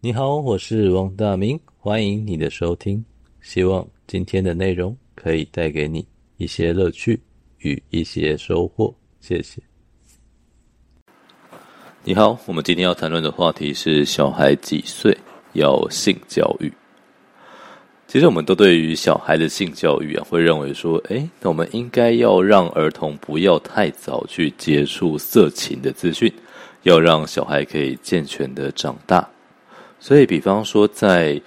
你好，我是王大明，欢迎你的收听。希望今天的内容可以带给你一些乐趣与一些收获。谢谢。你好，我们今天要谈论的话题是小孩几岁要性教育。其实我们都对于小孩的性教育啊，会认为说，诶，那我们应该要让儿童不要太早去接触色情的资讯，要让小孩可以健全的长大。所以，比方说，在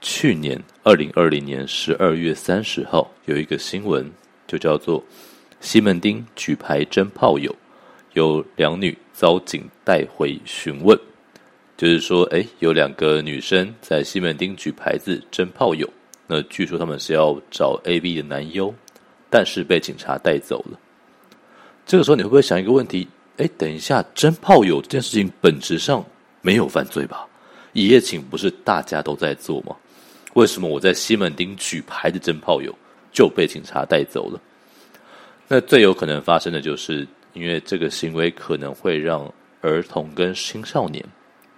去年二零二零年十二月三十号，有一个新闻，就叫做西门町举牌征炮友，有两女遭警带回询问。就是说，哎，有两个女生在西门町举牌子征炮友，那据说他们是要找 A、B 的男优，但是被警察带走了。这个时候，你会不会想一个问题？哎，等一下，征炮友这件事情本质上没有犯罪吧？一夜情不是大家都在做吗？为什么我在西门町举牌的征炮友就被警察带走了？那最有可能发生的就是，因为这个行为可能会让儿童跟青少年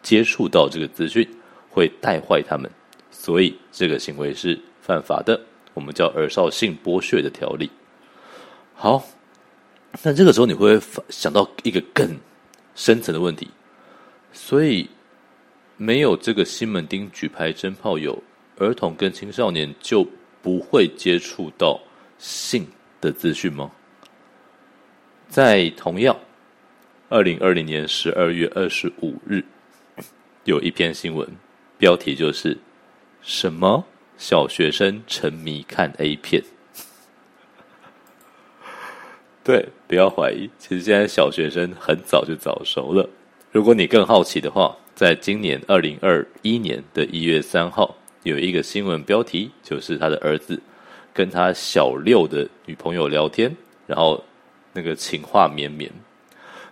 接触到这个资讯，会带坏他们，所以这个行为是犯法的。我们叫儿少性剥削的条例。好，那这个时候你会想到一个更深层的问题，所以。没有这个西门町举牌征炮友，儿童跟青少年就不会接触到性的资讯吗？在同样二零二零年十二月二十五日，有一篇新闻，标题就是“什么小学生沉迷看 A 片”。对，不要怀疑，其实现在小学生很早就早熟了。如果你更好奇的话，在今年二零二一年的一月三号，有一个新闻标题，就是他的儿子跟他小六的女朋友聊天，然后那个情话绵绵，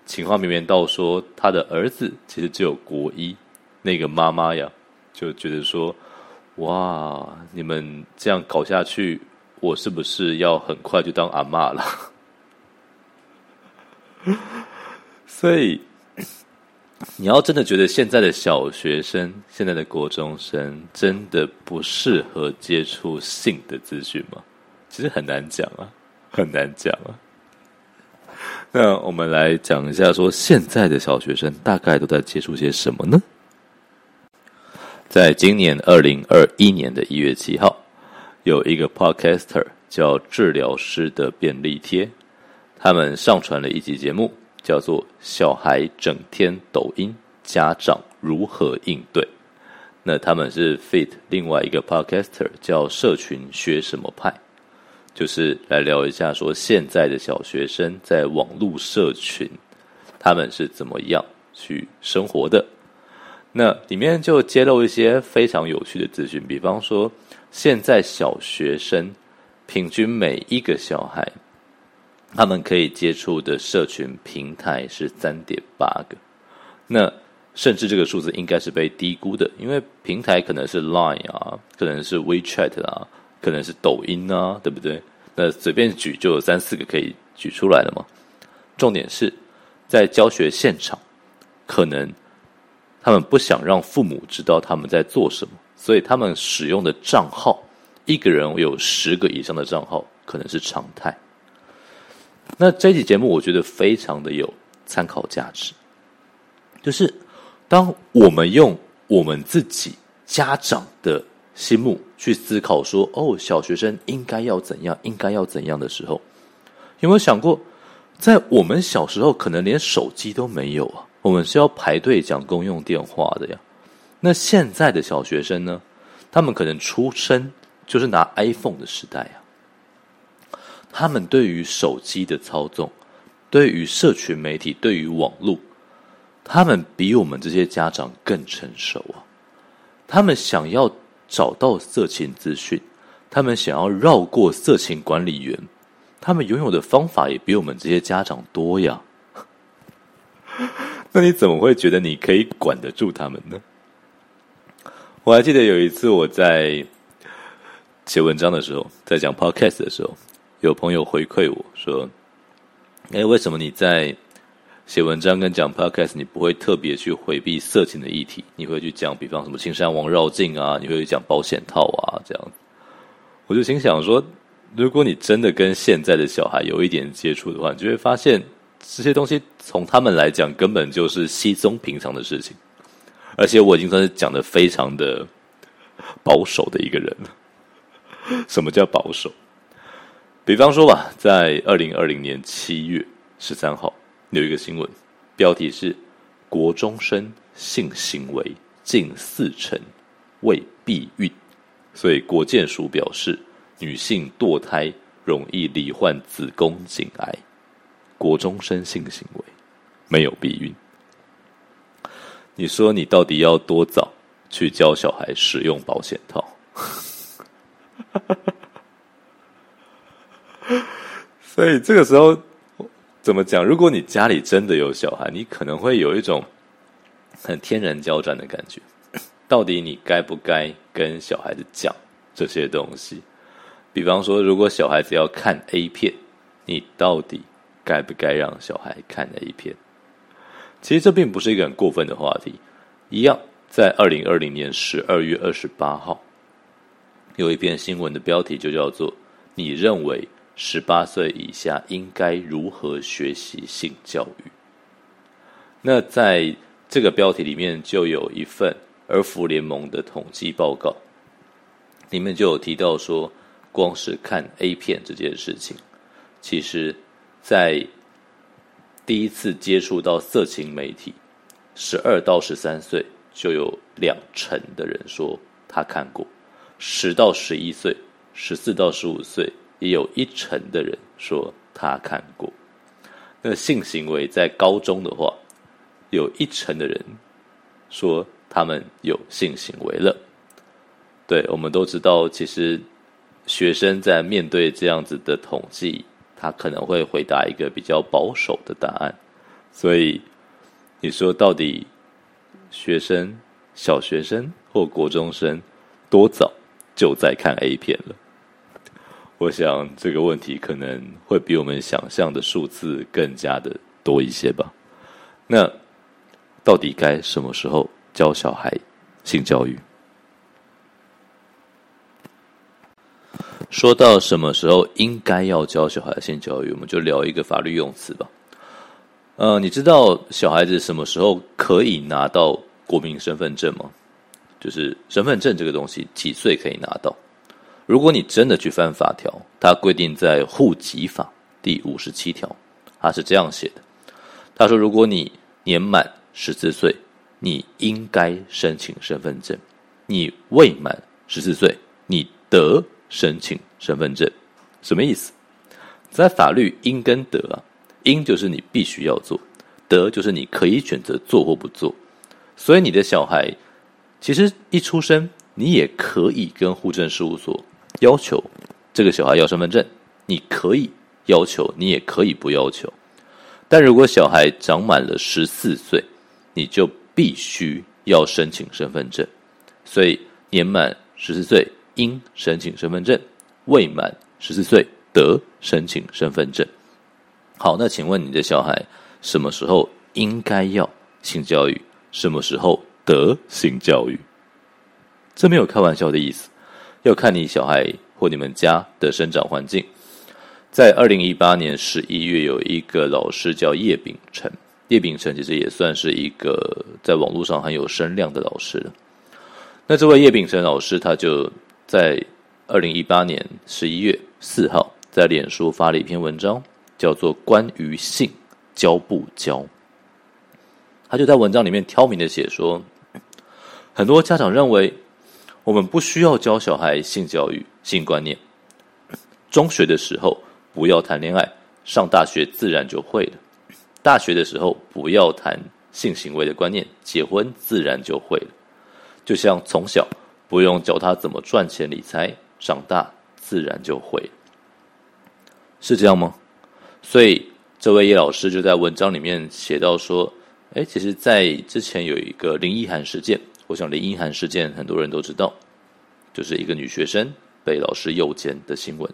情话绵绵到说他的儿子其实只有国一，那个妈妈呀就觉得说，哇，你们这样搞下去，我是不是要很快就当阿嬷了？所以。你要真的觉得现在的小学生、现在的国中生真的不适合接触性的资讯吗？其实很难讲啊，很难讲啊。那我们来讲一下，说现在的小学生大概都在接触些什么呢？在今年二零二一年的一月七号，有一个 podcaster 叫“治疗师的便利贴”，他们上传了一集节目。叫做小孩整天抖音，家长如何应对？那他们是 fit 另外一个 podcaster 叫社群学什么派，就是来聊一下说现在的小学生在网络社群他们是怎么样去生活的。那里面就揭露一些非常有趣的资讯，比方说现在小学生平均每一个小孩。他们可以接触的社群平台是三点八个，那甚至这个数字应该是被低估的，因为平台可能是 Line 啊，可能是 WeChat 啊，可能是抖音啊，对不对？那随便举就有三四个可以举出来了嘛。重点是在教学现场，可能他们不想让父母知道他们在做什么，所以他们使用的账号，一个人有十个以上的账号，可能是常态。那这期节目我觉得非常的有参考价值，就是当我们用我们自己家长的心目去思考说，哦，小学生应该要怎样，应该要怎样的时候，有没有想过，在我们小时候可能连手机都没有啊，我们是要排队讲公用电话的呀。那现在的小学生呢，他们可能出生就是拿 iPhone 的时代啊。他们对于手机的操纵，对于社群媒体，对于网络，他们比我们这些家长更成熟啊！他们想要找到色情资讯，他们想要绕过色情管理员，他们拥有的方法也比我们这些家长多呀。那你怎么会觉得你可以管得住他们呢？我还记得有一次我在写文章的时候，在讲 podcast 的时候。有朋友回馈我说：“哎，为什么你在写文章跟讲 podcast，你不会特别去回避色情的议题？你会去讲，比方什么青山王绕境啊，你会去讲保险套啊，这样。”我就心想说，如果你真的跟现在的小孩有一点接触的话，你就会发现这些东西从他们来讲根本就是稀松平常的事情，而且我已经算是讲得非常的保守的一个人了。什么叫保守？比方说吧，在二零二零年七月十三号有一个新闻，标题是“国中生性行为近四成未避孕”，所以国健署表示，女性堕胎容易罹患子宫颈癌。国中生性行为没有避孕，你说你到底要多早去教小孩使用保险套？所以这个时候怎么讲？如果你家里真的有小孩，你可能会有一种很天然交战的感觉。到底你该不该跟小孩子讲这些东西？比方说，如果小孩子要看 A 片，你到底该不该让小孩看 A 片？其实这并不是一个很过分的话题。一样，在二零二零年十二月二十八号。有一篇新闻的标题就叫做“你认为十八岁以下应该如何学习性教育？”那在这个标题里面就有一份儿福联盟的统计报告，里面就有提到说，光是看 A 片这件事情，其实，在第一次接触到色情媒体，十二到十三岁就有两成的人说他看过。十到十一岁，十四到十五岁，也有一成的人说他看过。那性行为在高中的话，有一成的人说他们有性行为了。对，我们都知道，其实学生在面对这样子的统计，他可能会回答一个比较保守的答案。所以你说到底，学生、小学生或国中生多早？就在看 A 片了，我想这个问题可能会比我们想象的数字更加的多一些吧。那到底该什么时候教小孩性教育？说到什么时候应该要教小孩性教育，我们就聊一个法律用词吧。呃，你知道小孩子什么时候可以拿到国民身份证吗？就是身份证这个东西，几岁可以拿到？如果你真的去翻法条，它规定在户籍法第五十七条，它是这样写的：他说，如果你年满十四岁，你应该申请身份证；你未满十四岁，你得申请身份证。什么意思？在法律，应跟得啊，应就是你必须要做，得就是你可以选择做或不做。所以你的小孩。其实一出生，你也可以跟户政事务所要求这个小孩要身份证，你可以要求，你也可以不要求。但如果小孩长满了十四岁，你就必须要申请身份证。所以年满十四岁应申请身份证，未满十四岁得申请身份证。好，那请问你的小孩什么时候应该要性教育？什么时候？得性教育，这没有开玩笑的意思，要看你小孩或你们家的生长环境。在二零一八年十一月，有一个老师叫叶秉成，叶秉成其实也算是一个在网络上很有声量的老师了。那这位叶秉成老师，他就在二零一八年十一月四号在脸书发了一篇文章，叫做《关于性教不教》。他就在文章里面挑明的写说。很多家长认为，我们不需要教小孩性教育、性观念。中学的时候不要谈恋爱，上大学自然就会了。大学的时候不要谈性行为的观念，结婚自然就会了。就像从小不用教他怎么赚钱理财，长大自然就会。是这样吗？所以这位叶老师就在文章里面写到说：“哎，其实，在之前有一个林奕涵事件。”我想林奕涵事件很多人都知道，就是一个女学生被老师诱奸的新闻。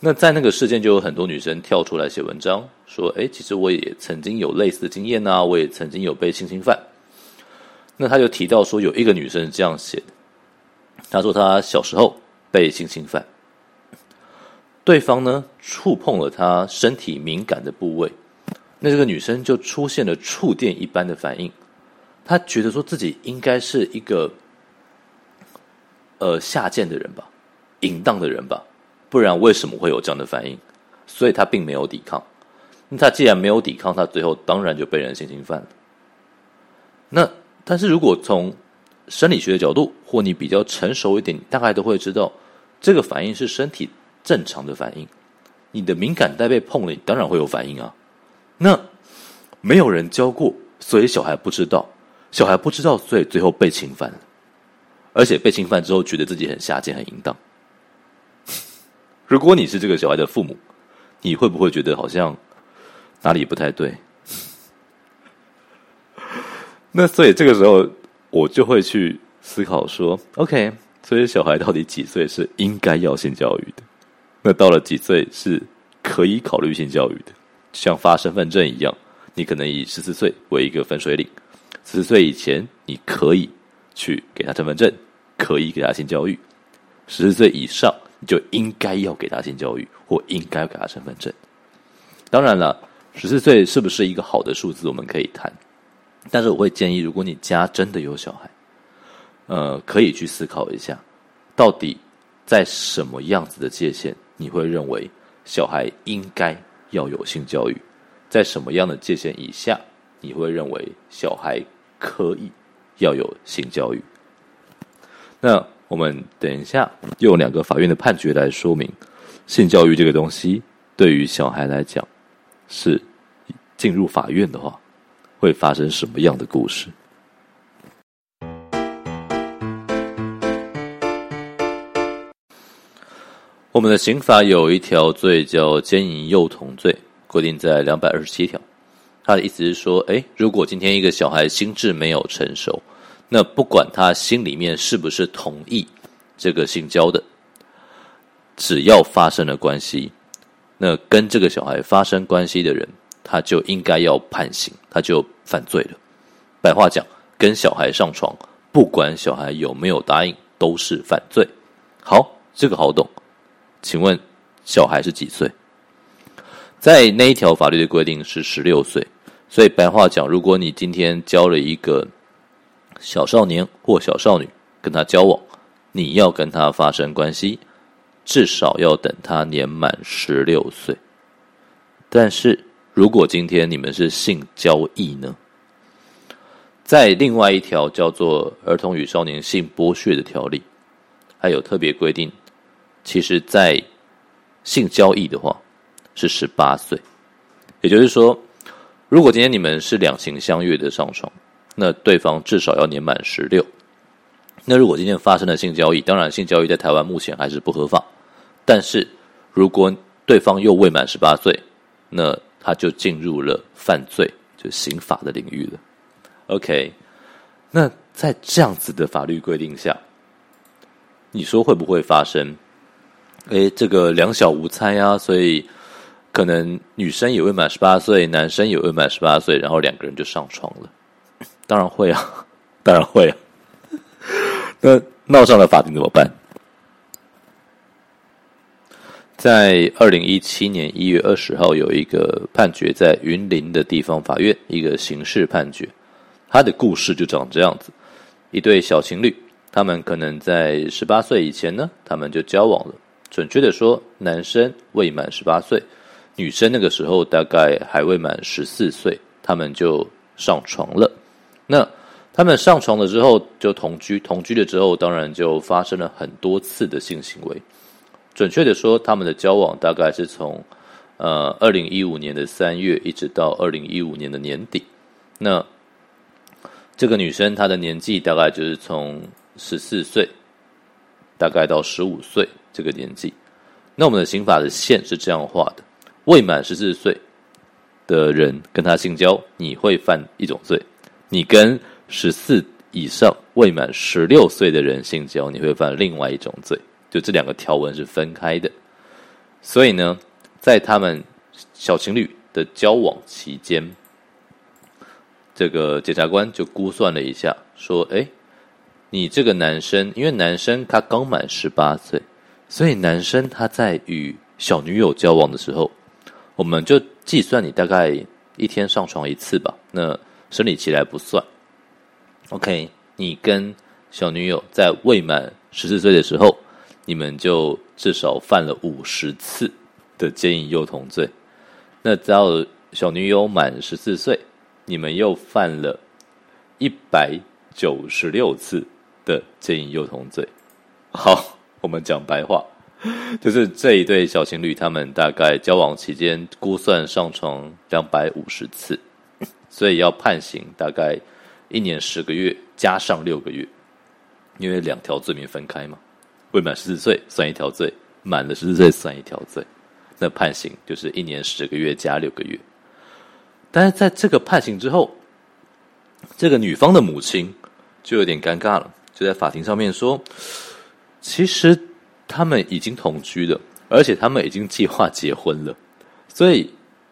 那在那个事件，就有很多女生跳出来写文章，说：“诶，其实我也曾经有类似的经验啊，我也曾经有被性侵犯。”那他就提到说，有一个女生是这样写的，他说他小时候被性侵犯，对方呢触碰了他身体敏感的部位，那这个女生就出现了触电一般的反应，她觉得说自己应该是一个呃下贱的人吧，淫荡的人吧。不然为什么会有这样的反应？所以他并没有抵抗。那他既然没有抵抗，他最后当然就被人性侵犯了。那但是如果从生理学的角度，或你比较成熟一点，你大概都会知道，这个反应是身体正常的反应。你的敏感带被碰了，你当然会有反应啊。那没有人教过，所以小孩不知道。小孩不知道，所以最后被侵犯。而且被侵犯之后，觉得自己很下贱、很淫荡。如果你是这个小孩的父母，你会不会觉得好像哪里不太对？那所以这个时候我就会去思考说：OK，这些小孩到底几岁是应该要性教育的？那到了几岁是可以考虑性教育的？像发身份证一样，你可能以十四岁为一个分水岭，十四岁以前你可以去给他身份证，可以给他性教育；十四岁以上。你就应该要给他性教育，或应该要给他身份证。当然了，十四岁是不是一个好的数字，我们可以谈。但是我会建议，如果你家真的有小孩，呃，可以去思考一下，到底在什么样子的界限，你会认为小孩应该要有性教育？在什么样的界限以下，你会认为小孩可以要有性教育？那。我们等一下用两个法院的判决来说明，性教育这个东西对于小孩来讲，是进入法院的话会发生什么样的故事？我们的刑法有一条罪叫奸淫幼童罪，规定在两百二十七条。他的意思是说，哎，如果今天一个小孩心智没有成熟。那不管他心里面是不是同意这个性交的，只要发生了关系，那跟这个小孩发生关系的人，他就应该要判刑，他就犯罪了。白话讲，跟小孩上床，不管小孩有没有答应，都是犯罪。好，这个好懂。请问小孩是几岁？在那一条法律的规定是十六岁，所以白话讲，如果你今天交了一个。小少年或小少女跟他交往，你要跟他发生关系，至少要等他年满十六岁。但是如果今天你们是性交易呢？在另外一条叫做《儿童与少年性剥削的条例》，还有特别规定，其实，在性交易的话是十八岁。也就是说，如果今天你们是两情相悦的上床。那对方至少要年满十六。那如果今天发生了性交易，当然性交易在台湾目前还是不合法。但是如果对方又未满十八岁，那他就进入了犯罪，就刑法的领域了。OK，那在这样子的法律规定下，你说会不会发生？诶，这个两小无猜啊，所以可能女生也未满十八岁，男生也未满十八岁，然后两个人就上床了。当然会啊，当然会啊。那闹上了法庭怎么办？在二零一七年一月二十号，有一个判决在云林的地方法院，一个刑事判决。他的故事就长这样子：一对小情侣，他们可能在十八岁以前呢，他们就交往了。准确的说，男生未满十八岁，女生那个时候大概还未满十四岁，他们就上床了。那他们上床了之后就同居，同居了之后当然就发生了很多次的性行为。准确的说，他们的交往大概是从呃二零一五年的三月一直到二零一五年的年底。那这个女生她的年纪大概就是从十四岁大概到十五岁这个年纪。那我们的刑法的线是这样画的：未满十四岁的人跟他性交，你会犯一种罪。你跟十四以上未满十六岁的人性交，你会犯另外一种罪，就这两个条文是分开的。所以呢，在他们小情侣的交往期间，这个检察官就估算了一下，说：“哎，你这个男生，因为男生他刚满十八岁，所以男生他在与小女友交往的时候，我们就计算你大概一天上床一次吧。那生理期来不算。OK，你跟小女友在未满十四岁的时候，你们就至少犯了五十次的奸淫幼童罪。那只要小女友满十四岁，你们又犯了一百九十六次的奸淫幼童罪。好，我们讲白话，就是这一对小情侣，他们大概交往期间估算上床两百五十次，所以要判刑大概一年十个月加上六个月。因为两条罪名分开嘛，未满十四岁算一条罪，满了十四岁算一条罪，那判刑就是一年十个月加六个月。但是在这个判刑之后，这个女方的母亲就有点尴尬了，就在法庭上面说，其实他们已经同居了，而且他们已经计划结婚了，所以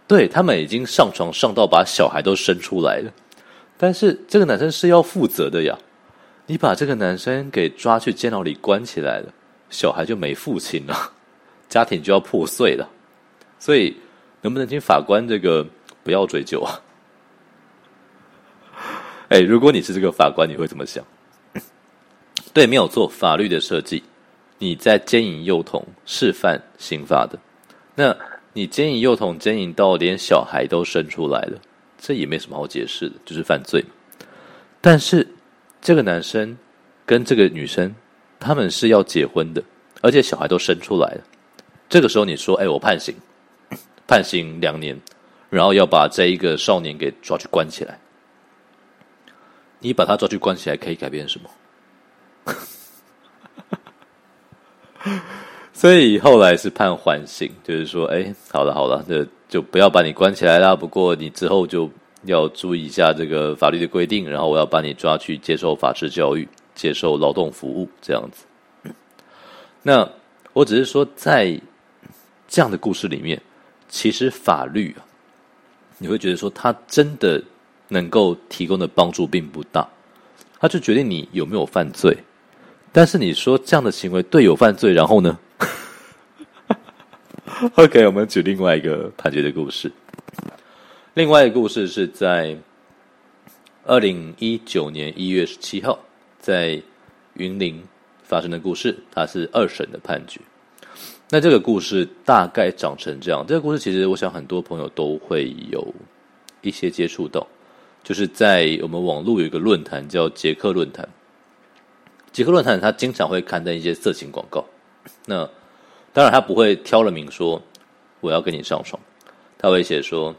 对他们已经上床上到把小孩都生出来了，但是这个男生是要负责的呀。你把这个男生给抓去监牢里关起来了，小孩就没父亲了，家庭就要破碎了。所以，能不能请法官这个不要追究啊？哎，如果你是这个法官，你会怎么想？对，没有错，法律的设计，你在奸淫幼童是犯刑法的。那你奸淫幼童奸淫到连小孩都生出来了，这也没什么好解释的，就是犯罪。但是。这个男生跟这个女生，他们是要结婚的，而且小孩都生出来了。这个时候你说：“哎，我判刑，判刑两年，然后要把这一个少年给抓去关起来。”你把他抓去关起来可以改变什么？所以后来是判缓刑，就是说：“哎，好了好了，这就不要把你关起来了。不过你之后就。”要注意一下这个法律的规定，然后我要把你抓去接受法制教育，接受劳动服务，这样子。那我只是说，在这样的故事里面，其实法律啊，你会觉得说，它真的能够提供的帮助并不大，它就决定你有没有犯罪。但是你说这样的行为对有犯罪，然后呢？OK，我们举另外一个判决的故事。另外一个故事是在二零一九年一月十七号，在云林发生的故事，它是二审的判决。那这个故事大概长成这样，这个故事其实我想很多朋友都会有一些接触到，就是在我们网络有一个论坛叫杰克论坛，杰克论坛他经常会刊登一些色情广告，那当然他不会挑了明说我要跟你上床，他会写说。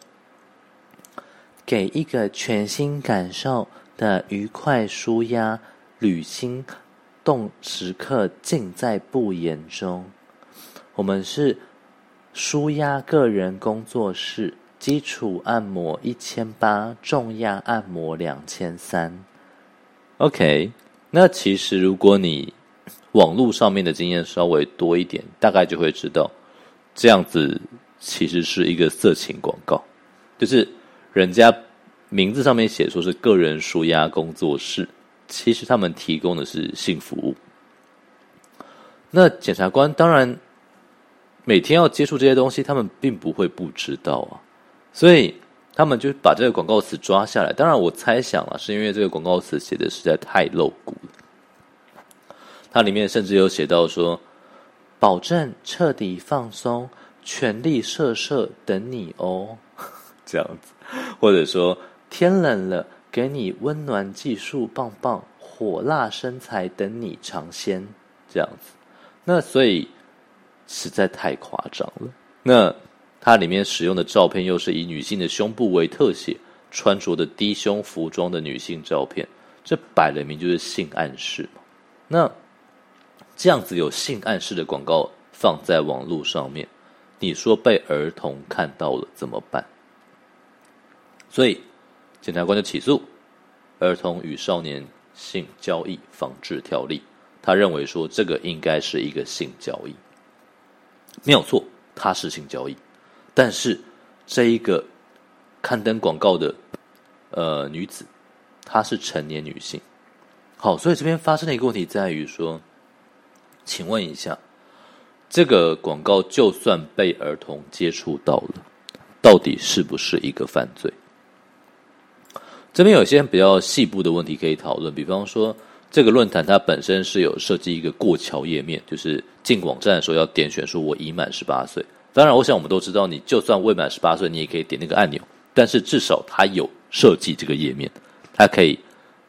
给一个全新感受的愉快舒压旅行动时刻，尽在不言中。我们是舒压个人工作室，基础按摩一千八，重压按摩两千三。OK，那其实如果你网络上面的经验稍微多一点，大概就会知道，这样子其实是一个色情广告，就是。人家名字上面写说是个人舒压工作室，其实他们提供的是性服务。那检察官当然每天要接触这些东西，他们并不会不知道啊，所以他们就把这个广告词抓下来。当然，我猜想啊，是因为这个广告词写的实在太露骨了。它里面甚至有写到说，保证彻底放松，全力射射等你哦，这样子。或者说天冷了，给你温暖技术棒棒，火辣身材等你尝鲜，这样子。那所以实在太夸张了。那它里面使用的照片又是以女性的胸部为特写，穿着的低胸服装的女性照片，这摆了明就是性暗示嘛。那这样子有性暗示的广告放在网络上面，你说被儿童看到了怎么办？所以，检察官就起诉《儿童与少年性交易防治条例》，他认为说这个应该是一个性交易，没有错，它是性交易，但是这一个刊登广告的呃女子，她是成年女性。好，所以这边发生的一个问题在于说，请问一下，这个广告就算被儿童接触到了，到底是不是一个犯罪？这边有些比较细部的问题可以讨论，比方说，这个论坛它本身是有设计一个过桥页面，就是进网站的时候要点选说“我已满十八岁”。当然，我想我们都知道，你就算未满十八岁，你也可以点那个按钮。但是至少它有设计这个页面，它可以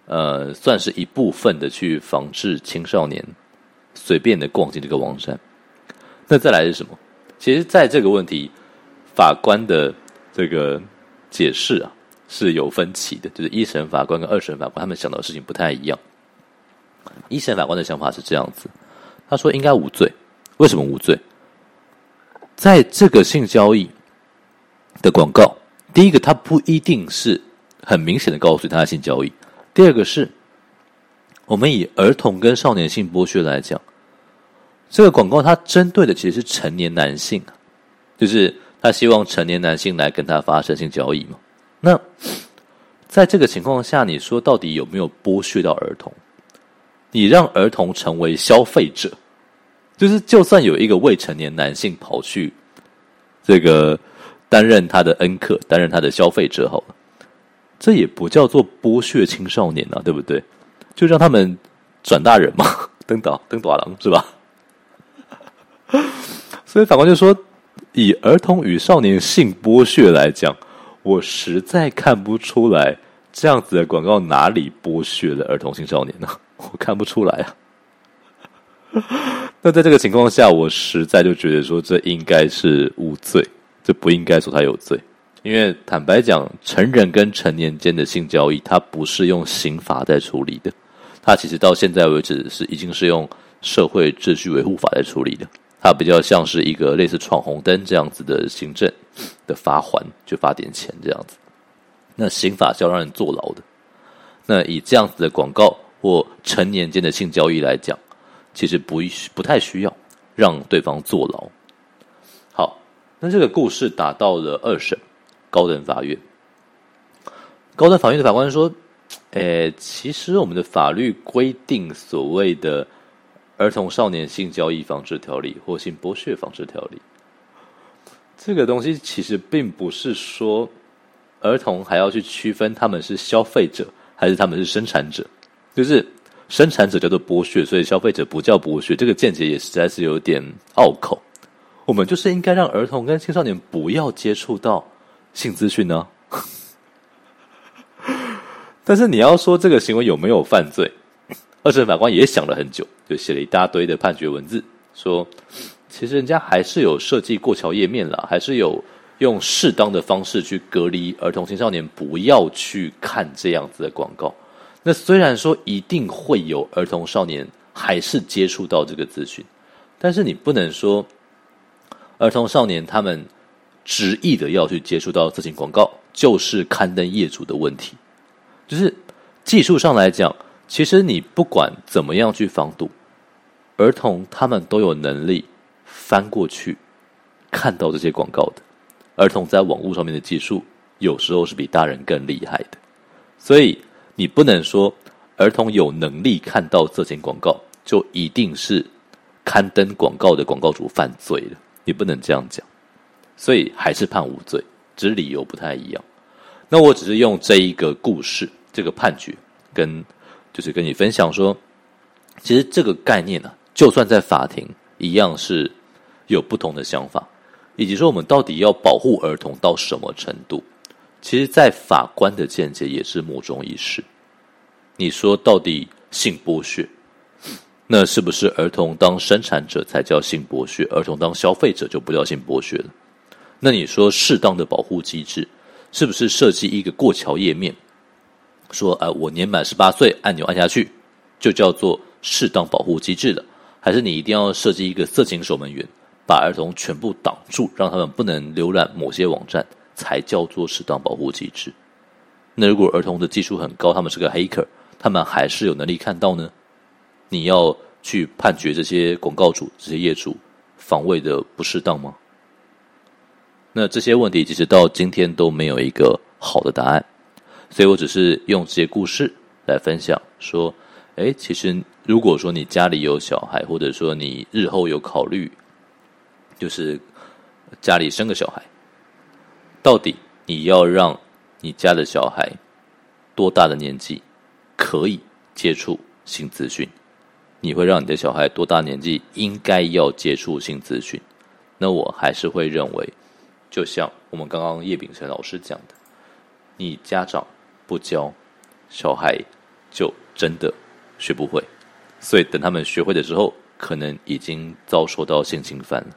呃算是一部分的去防治青少年随便的逛进这个网站。那再来是什么？其实，在这个问题，法官的这个解释啊。是有分歧的，就是一审法官跟二审法官他们想到的事情不太一样。一审法官的想法是这样子，他说应该无罪。为什么无罪？在这个性交易的广告，第一个，它不一定是很明显的告诉他的性交易；第二个是，我们以儿童跟少年性剥削来讲，这个广告它针对的其实是成年男性，就是他希望成年男性来跟他发生性交易嘛。那在这个情况下，你说到底有没有剥削到儿童？你让儿童成为消费者，就是就算有一个未成年男性跑去这个担任他的恩客，担任他的消费者好了，这也不叫做剥削青少年啊，对不对？就让他们转大人嘛，登岛登岛郎是吧？所以法官就说，以儿童与少年性剥削来讲。我实在看不出来这样子的广告哪里剥削了儿童青少年呢？我看不出来啊。那在这个情况下，我实在就觉得说，这应该是无罪，这不应该说他有罪。因为坦白讲，成人跟成年间的性交易，它不是用刑法在处理的，它其实到现在为止是已经是用社会秩序维护法在处理的。它比较像是一个类似闯红灯这样子的行政的罚锾，就罚点钱这样子。那刑法是要让人坐牢的。那以这样子的广告或成年间的性交易来讲，其实不不太需要让对方坐牢。好，那这个故事打到了二审高等法院。高等法院的法官说：“诶，其实我们的法律规定所谓的。”儿童少年性交易防治条例或性剥削防治条例，这个东西其实并不是说儿童还要去区分他们是消费者还是他们是生产者，就是生产者叫做剥削，所以消费者不叫剥削。这个见解也实在是有点拗口。我们就是应该让儿童跟青少年不要接触到性资讯呢。但是你要说这个行为有没有犯罪？二审法官也想了很久，就写了一大堆的判决文字，说其实人家还是有设计过桥页面啦，还是有用适当的方式去隔离儿童青少年不要去看这样子的广告。那虽然说一定会有儿童少年还是接触到这个资讯，但是你不能说儿童少年他们执意的要去接触到色情广告，就是刊登业主的问题，就是技术上来讲。其实你不管怎么样去防堵，儿童他们都有能力翻过去看到这些广告的。儿童在网络上面的技术有时候是比大人更厉害的，所以你不能说儿童有能力看到色情广告，就一定是刊登广告的广告主犯罪了。你不能这样讲，所以还是判无罪，只是理由不太一样。那我只是用这一个故事，这个判决跟。就是跟你分享说，其实这个概念呢、啊，就算在法庭一样是有不同的想法，以及说我们到底要保护儿童到什么程度，其实，在法官的见解也是莫衷一是。你说到底性剥削，那是不是儿童当生产者才叫性剥削，儿童当消费者就不叫性剥削了？那你说适当的保护机制，是不是设计一个过桥页面？说，呃，我年满十八岁，按钮按下去，就叫做适当保护机制了？还是你一定要设计一个色情守门员，把儿童全部挡住，让他们不能浏览某些网站，才叫做适当保护机制？那如果儿童的技术很高，他们是个黑客，他们还是有能力看到呢？你要去判决这些广告主、这些业主防卫的不适当吗？那这些问题其实到今天都没有一个好的答案，所以我只是用这些故事来分享，说，诶，其实如果说你家里有小孩，或者说你日后有考虑，就是家里生个小孩，到底你要让你家的小孩多大的年纪可以接触新资讯？你会让你的小孩多大年纪应该要接触新资讯？那我还是会认为。就像我们刚刚叶丙成老师讲的，你家长不教，小孩就真的学不会。所以等他们学会的时候，可能已经遭受到性侵犯了。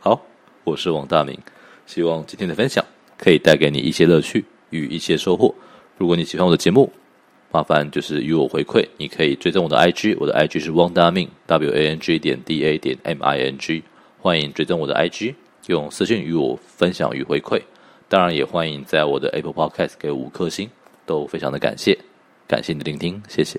好，我是王大明，希望今天的分享可以带给你一些乐趣与一些收获。如果你喜欢我的节目，麻烦就是与我回馈。你可以追踪我的 IG，我的 IG 是汪大明 W A N G 点 D A 点 M I N G，欢迎追踪我的 IG。用私信与我分享与回馈，当然也欢迎在我的 Apple Podcast 给五颗星，都非常的感谢，感谢你的聆听，谢谢。